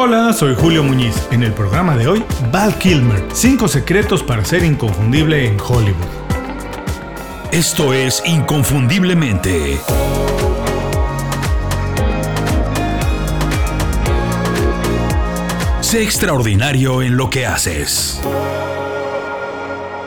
Hola, soy Julio Muñiz. En el programa de hoy, Val Kilmer, 5 secretos para ser inconfundible en Hollywood. Esto es Inconfundiblemente. Sé extraordinario en lo que haces.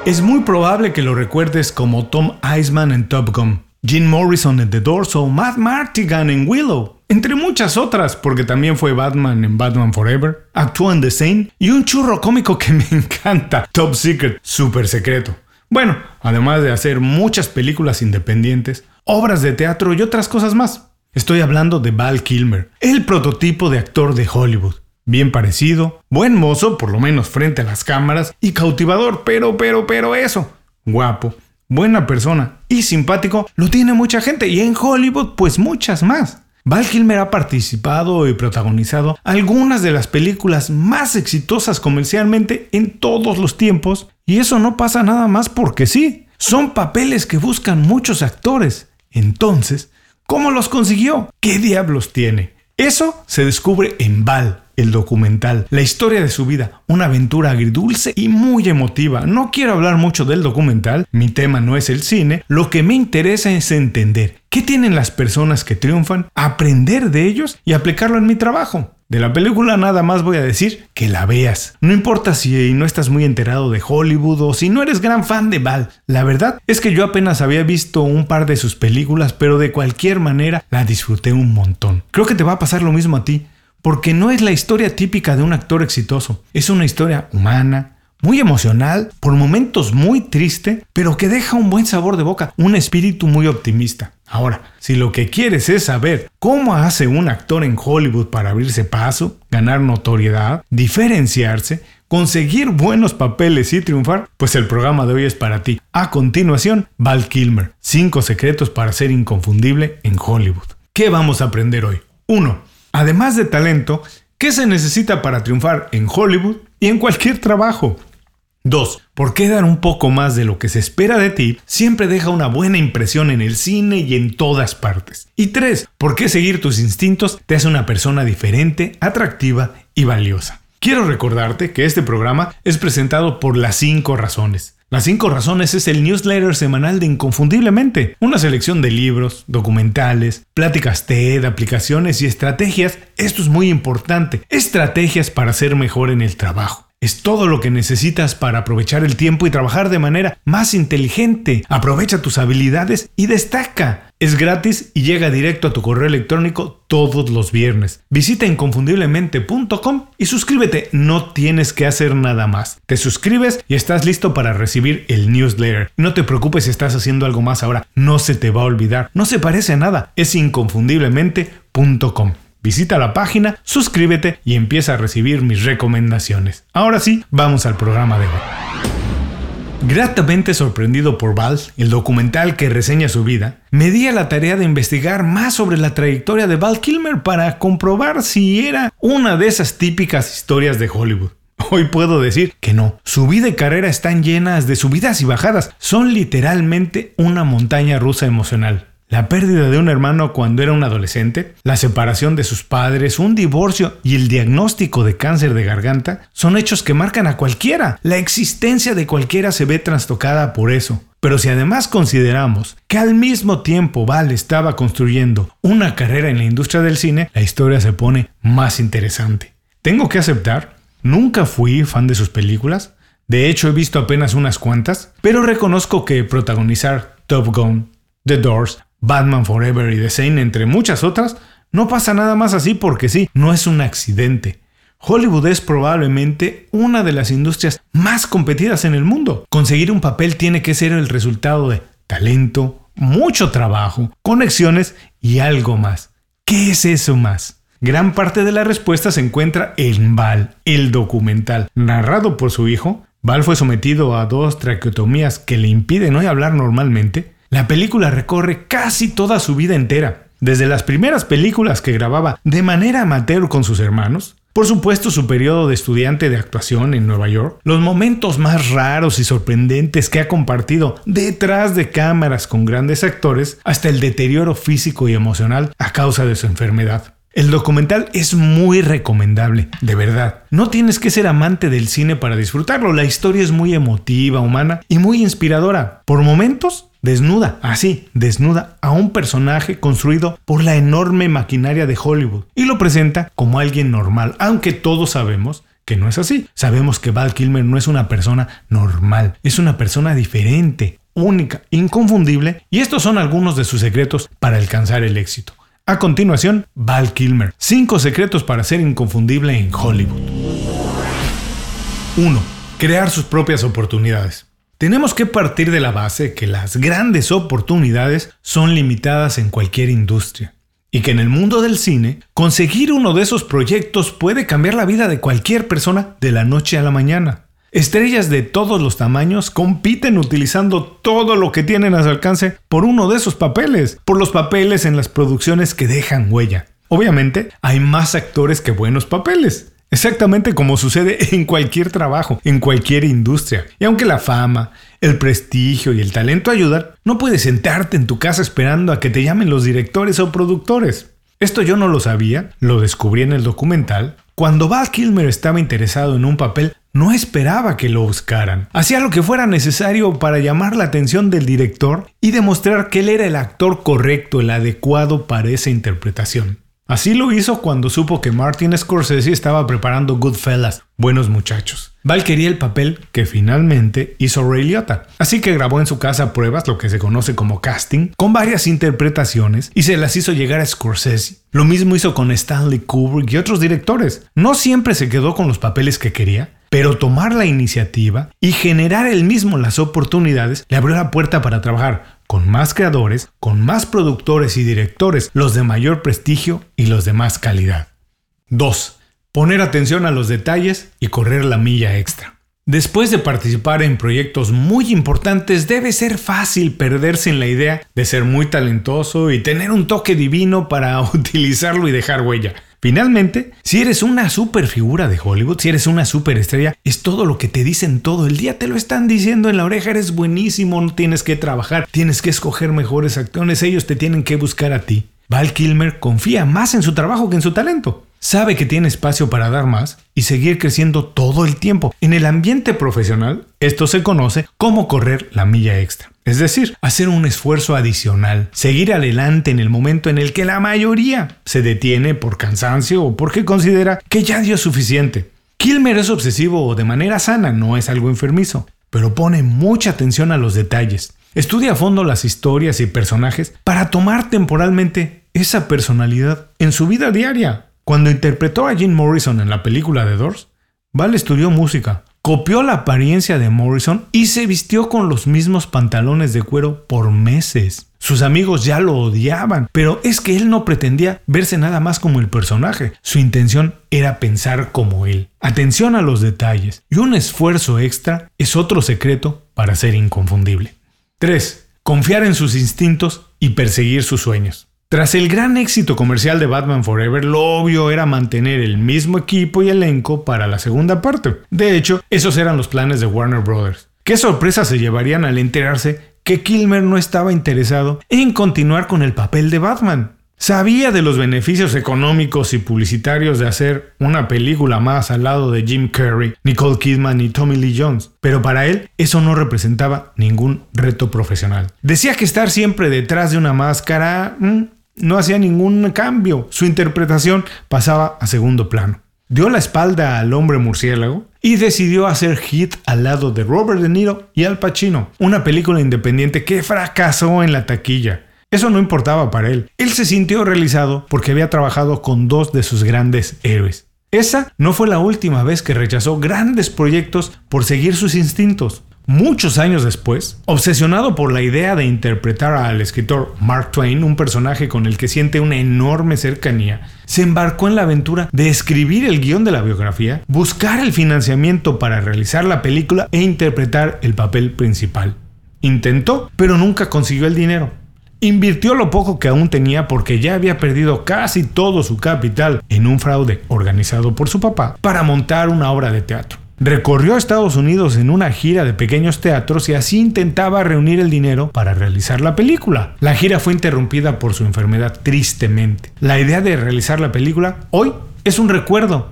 Es muy probable que lo recuerdes como Tom Eisman en Top Gun, Jim Morrison en The Doors o Matt Martigan en Willow entre muchas otras, porque también fue Batman en Batman Forever, actuó en The Same y un churro cómico que me encanta, Top Secret, super secreto. Bueno, además de hacer muchas películas independientes, obras de teatro y otras cosas más. Estoy hablando de Val Kilmer, el prototipo de actor de Hollywood. Bien parecido, buen mozo, por lo menos frente a las cámaras, y cautivador, pero, pero, pero eso. Guapo, buena persona y simpático, lo tiene mucha gente y en Hollywood pues muchas más. Val Kilmer ha participado y protagonizado algunas de las películas más exitosas comercialmente en todos los tiempos, y eso no pasa nada más porque sí, son papeles que buscan muchos actores. Entonces, ¿cómo los consiguió? ¿Qué diablos tiene? Eso se descubre en Val, el documental, la historia de su vida, una aventura agridulce y muy emotiva. No quiero hablar mucho del documental, mi tema no es el cine, lo que me interesa es entender qué tienen las personas que triunfan, aprender de ellos y aplicarlo en mi trabajo. De la película nada más voy a decir que la veas. No importa si no estás muy enterado de Hollywood o si no eres gran fan de Val. La verdad es que yo apenas había visto un par de sus películas, pero de cualquier manera la disfruté un montón. Creo que te va a pasar lo mismo a ti porque no es la historia típica de un actor exitoso, es una historia humana, muy emocional, por momentos muy triste, pero que deja un buen sabor de boca, un espíritu muy optimista. Ahora, si lo que quieres es saber cómo hace un actor en Hollywood para abrirse paso, ganar notoriedad, diferenciarse, conseguir buenos papeles y triunfar, pues el programa de hoy es para ti. A continuación, Val Kilmer, 5 secretos para ser inconfundible en Hollywood. ¿Qué vamos a aprender hoy? 1. Además de talento, ¿qué se necesita para triunfar en Hollywood y en cualquier trabajo? 2. ¿Por qué dar un poco más de lo que se espera de ti siempre deja una buena impresión en el cine y en todas partes? Y 3. ¿Por qué seguir tus instintos te hace una persona diferente, atractiva y valiosa? Quiero recordarte que este programa es presentado por las 5 razones. Las 5 razones es el newsletter semanal de Inconfundiblemente, una selección de libros, documentales, pláticas TED, aplicaciones y estrategias. Esto es muy importante, estrategias para ser mejor en el trabajo. Es todo lo que necesitas para aprovechar el tiempo y trabajar de manera más inteligente. Aprovecha tus habilidades y destaca. Es gratis y llega directo a tu correo electrónico todos los viernes. Visita inconfundiblemente.com y suscríbete. No tienes que hacer nada más. Te suscribes y estás listo para recibir el newsletter. No te preocupes si estás haciendo algo más ahora. No se te va a olvidar. No se parece a nada. Es inconfundiblemente.com. Visita la página, suscríbete y empieza a recibir mis recomendaciones. Ahora sí, vamos al programa de hoy. Gratamente sorprendido por Val, el documental que reseña su vida, me di a la tarea de investigar más sobre la trayectoria de Val Kilmer para comprobar si era una de esas típicas historias de Hollywood. Hoy puedo decir que no. Su vida y carrera están llenas de subidas y bajadas. Son literalmente una montaña rusa emocional. La pérdida de un hermano cuando era un adolescente, la separación de sus padres, un divorcio y el diagnóstico de cáncer de garganta son hechos que marcan a cualquiera. La existencia de cualquiera se ve trastocada por eso. Pero si además consideramos que al mismo tiempo Val estaba construyendo una carrera en la industria del cine, la historia se pone más interesante. Tengo que aceptar, nunca fui fan de sus películas, de hecho he visto apenas unas cuantas, pero reconozco que protagonizar Top Gun, The Doors, Batman Forever y The Same, entre muchas otras, no pasa nada más así porque sí, no es un accidente. Hollywood es probablemente una de las industrias más competidas en el mundo. Conseguir un papel tiene que ser el resultado de talento, mucho trabajo, conexiones y algo más. ¿Qué es eso más? Gran parte de la respuesta se encuentra en Val, el documental, narrado por su hijo. Val fue sometido a dos traqueotomías que le impiden hoy hablar normalmente la película recorre casi toda su vida entera, desde las primeras películas que grababa de manera amateur con sus hermanos, por supuesto su periodo de estudiante de actuación en Nueva York, los momentos más raros y sorprendentes que ha compartido detrás de cámaras con grandes actores, hasta el deterioro físico y emocional a causa de su enfermedad. El documental es muy recomendable, de verdad. No tienes que ser amante del cine para disfrutarlo, la historia es muy emotiva, humana y muy inspiradora. Por momentos, desnuda, así, desnuda a un personaje construido por la enorme maquinaria de Hollywood y lo presenta como alguien normal, aunque todos sabemos que no es así. Sabemos que Val Kilmer no es una persona normal, es una persona diferente, única, inconfundible, y estos son algunos de sus secretos para alcanzar el éxito. A continuación, Val Kilmer. 5 secretos para ser inconfundible en Hollywood. 1. Crear sus propias oportunidades. Tenemos que partir de la base que las grandes oportunidades son limitadas en cualquier industria y que en el mundo del cine, conseguir uno de esos proyectos puede cambiar la vida de cualquier persona de la noche a la mañana. Estrellas de todos los tamaños compiten utilizando todo lo que tienen a su alcance por uno de esos papeles, por los papeles en las producciones que dejan huella. Obviamente, hay más actores que buenos papeles. Exactamente como sucede en cualquier trabajo, en cualquier industria. Y aunque la fama, el prestigio y el talento ayudan, no puedes sentarte en tu casa esperando a que te llamen los directores o productores. Esto yo no lo sabía, lo descubrí en el documental. Cuando Val Kilmer estaba interesado en un papel, no esperaba que lo buscaran. Hacía lo que fuera necesario para llamar la atención del director y demostrar que él era el actor correcto, el adecuado para esa interpretación. Así lo hizo cuando supo que Martin Scorsese estaba preparando Goodfellas, Buenos Muchachos. Val quería el papel que finalmente hizo Ray Liotta, así que grabó en su casa pruebas, lo que se conoce como casting, con varias interpretaciones y se las hizo llegar a Scorsese. Lo mismo hizo con Stanley Kubrick y otros directores. No siempre se quedó con los papeles que quería, pero tomar la iniciativa y generar él mismo las oportunidades le abrió la puerta para trabajar con más creadores, con más productores y directores, los de mayor prestigio y los de más calidad. 2. Poner atención a los detalles y correr la milla extra. Después de participar en proyectos muy importantes, debe ser fácil perderse en la idea de ser muy talentoso y tener un toque divino para utilizarlo y dejar huella. Finalmente, si eres una super figura de Hollywood, si eres una super estrella, es todo lo que te dicen todo el día, te lo están diciendo en la oreja, eres buenísimo, no tienes que trabajar, tienes que escoger mejores actores, ellos te tienen que buscar a ti. Val Kilmer confía más en su trabajo que en su talento. Sabe que tiene espacio para dar más y seguir creciendo todo el tiempo. En el ambiente profesional, esto se conoce como correr la milla extra. Es decir, hacer un esfuerzo adicional, seguir adelante en el momento en el que la mayoría se detiene por cansancio o porque considera que ya dio suficiente. Kilmer es obsesivo de manera sana, no es algo enfermizo, pero pone mucha atención a los detalles. Estudia a fondo las historias y personajes para tomar temporalmente esa personalidad en su vida diaria. Cuando interpretó a Jim Morrison en la película de Doors, Val estudió música, copió la apariencia de Morrison y se vistió con los mismos pantalones de cuero por meses. Sus amigos ya lo odiaban, pero es que él no pretendía verse nada más como el personaje. Su intención era pensar como él. Atención a los detalles y un esfuerzo extra es otro secreto para ser inconfundible. 3. Confiar en sus instintos y perseguir sus sueños. Tras el gran éxito comercial de Batman Forever, lo obvio era mantener el mismo equipo y elenco para la segunda parte. De hecho, esos eran los planes de Warner Brothers. ¿Qué sorpresa se llevarían al enterarse que Kilmer no estaba interesado en continuar con el papel de Batman? Sabía de los beneficios económicos y publicitarios de hacer una película más al lado de Jim Carrey, Nicole Kidman y Tommy Lee Jones, pero para él eso no representaba ningún reto profesional. Decía que estar siempre detrás de una máscara mm, no hacía ningún cambio, su interpretación pasaba a segundo plano. Dio la espalda al hombre murciélago y decidió hacer hit al lado de Robert De Niro y Al Pacino, una película independiente que fracasó en la taquilla. Eso no importaba para él. Él se sintió realizado porque había trabajado con dos de sus grandes héroes. Esa no fue la última vez que rechazó grandes proyectos por seguir sus instintos. Muchos años después, obsesionado por la idea de interpretar al escritor Mark Twain, un personaje con el que siente una enorme cercanía, se embarcó en la aventura de escribir el guion de la biografía, buscar el financiamiento para realizar la película e interpretar el papel principal. Intentó, pero nunca consiguió el dinero. Invirtió lo poco que aún tenía porque ya había perdido casi todo su capital en un fraude organizado por su papá para montar una obra de teatro. Recorrió Estados Unidos en una gira de pequeños teatros y así intentaba reunir el dinero para realizar la película. La gira fue interrumpida por su enfermedad tristemente. La idea de realizar la película hoy es un recuerdo,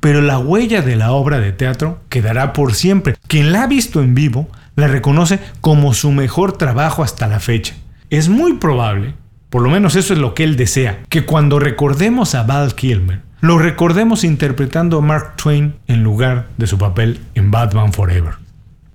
pero la huella de la obra de teatro quedará por siempre. Quien la ha visto en vivo la reconoce como su mejor trabajo hasta la fecha. Es muy probable, por lo menos eso es lo que él desea, que cuando recordemos a Val Kilmer, lo recordemos interpretando a Mark Twain en lugar de su papel en Batman Forever.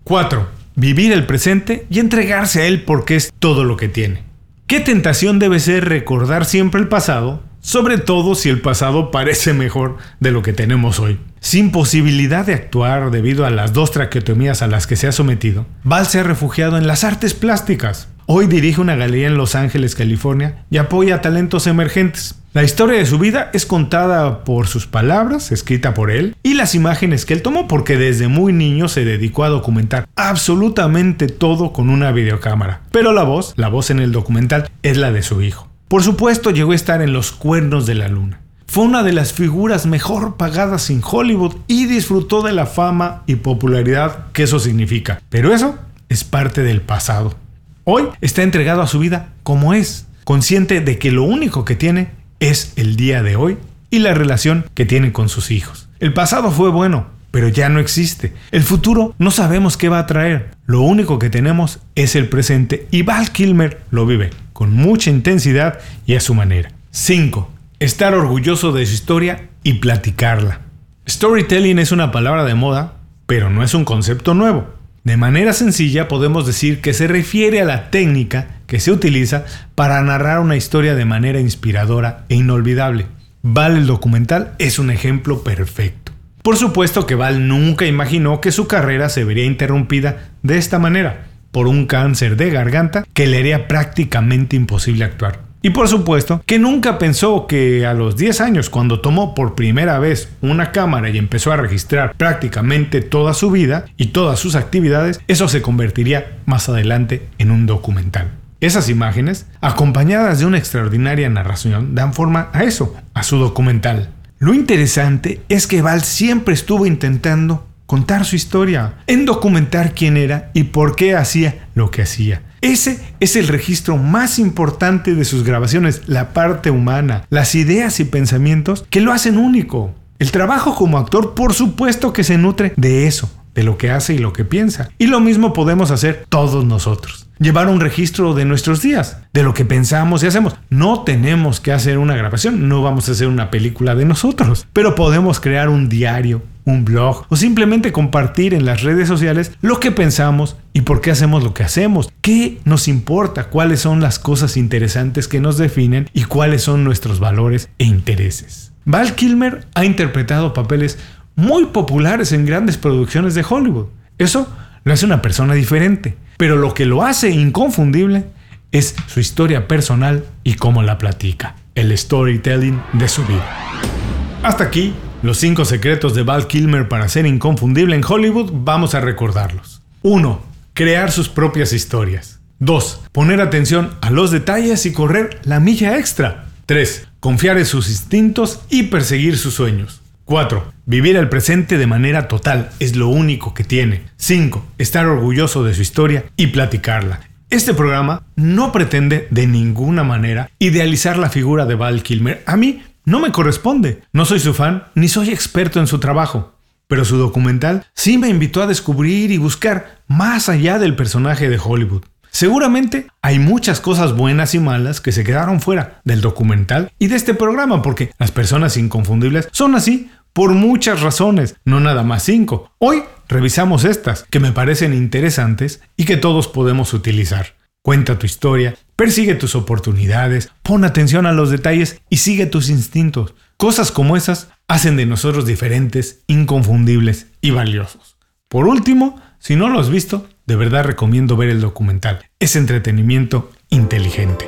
4. Vivir el presente y entregarse a él porque es todo lo que tiene. ¿Qué tentación debe ser recordar siempre el pasado sobre todo si el pasado parece mejor de lo que tenemos hoy. Sin posibilidad de actuar debido a las dos traqueotomías a las que se ha sometido, Val se ha refugiado en las artes plásticas. Hoy dirige una galería en Los Ángeles, California, y apoya talentos emergentes. La historia de su vida es contada por sus palabras, escrita por él, y las imágenes que él tomó porque desde muy niño se dedicó a documentar absolutamente todo con una videocámara. Pero la voz, la voz en el documental, es la de su hijo. Por supuesto, llegó a estar en los cuernos de la luna. Fue una de las figuras mejor pagadas en Hollywood y disfrutó de la fama y popularidad que eso significa. Pero eso es parte del pasado. Hoy está entregado a su vida como es, consciente de que lo único que tiene es el día de hoy y la relación que tiene con sus hijos. El pasado fue bueno, pero ya no existe. El futuro no sabemos qué va a traer. Lo único que tenemos es el presente y Val Kilmer lo vive con mucha intensidad y a su manera. 5. Estar orgulloso de su historia y platicarla. Storytelling es una palabra de moda, pero no es un concepto nuevo. De manera sencilla podemos decir que se refiere a la técnica que se utiliza para narrar una historia de manera inspiradora e inolvidable. Val el documental es un ejemplo perfecto. Por supuesto que Val nunca imaginó que su carrera se vería interrumpida de esta manera por un cáncer de garganta que le haría prácticamente imposible actuar. Y por supuesto que nunca pensó que a los 10 años, cuando tomó por primera vez una cámara y empezó a registrar prácticamente toda su vida y todas sus actividades, eso se convertiría más adelante en un documental. Esas imágenes, acompañadas de una extraordinaria narración, dan forma a eso, a su documental. Lo interesante es que Val siempre estuvo intentando contar su historia, en documentar quién era y por qué hacía lo que hacía. Ese es el registro más importante de sus grabaciones, la parte humana, las ideas y pensamientos que lo hacen único. El trabajo como actor por supuesto que se nutre de eso, de lo que hace y lo que piensa. Y lo mismo podemos hacer todos nosotros llevar un registro de nuestros días, de lo que pensamos y hacemos. No tenemos que hacer una grabación, no vamos a hacer una película de nosotros, pero podemos crear un diario, un blog o simplemente compartir en las redes sociales lo que pensamos y por qué hacemos lo que hacemos. ¿Qué nos importa? ¿Cuáles son las cosas interesantes que nos definen y cuáles son nuestros valores e intereses? Val Kilmer ha interpretado papeles muy populares en grandes producciones de Hollywood. Eso lo hace una persona diferente pero lo que lo hace inconfundible es su historia personal y cómo la platica, el storytelling de su vida. Hasta aquí, los 5 secretos de Val Kilmer para ser inconfundible en Hollywood, vamos a recordarlos. 1. Crear sus propias historias. 2. Poner atención a los detalles y correr la milla extra. 3. Confiar en sus instintos y perseguir sus sueños. 4. Vivir el presente de manera total es lo único que tiene. 5. Estar orgulloso de su historia y platicarla. Este programa no pretende de ninguna manera idealizar la figura de Val Kilmer. A mí no me corresponde. No soy su fan ni soy experto en su trabajo. Pero su documental sí me invitó a descubrir y buscar más allá del personaje de Hollywood. Seguramente hay muchas cosas buenas y malas que se quedaron fuera del documental y de este programa porque las personas inconfundibles son así por muchas razones, no nada más cinco. Hoy revisamos estas que me parecen interesantes y que todos podemos utilizar. Cuenta tu historia, persigue tus oportunidades, pon atención a los detalles y sigue tus instintos. Cosas como esas hacen de nosotros diferentes, inconfundibles y valiosos. Por último, si no lo has visto, de verdad recomiendo ver el documental. Es entretenimiento inteligente.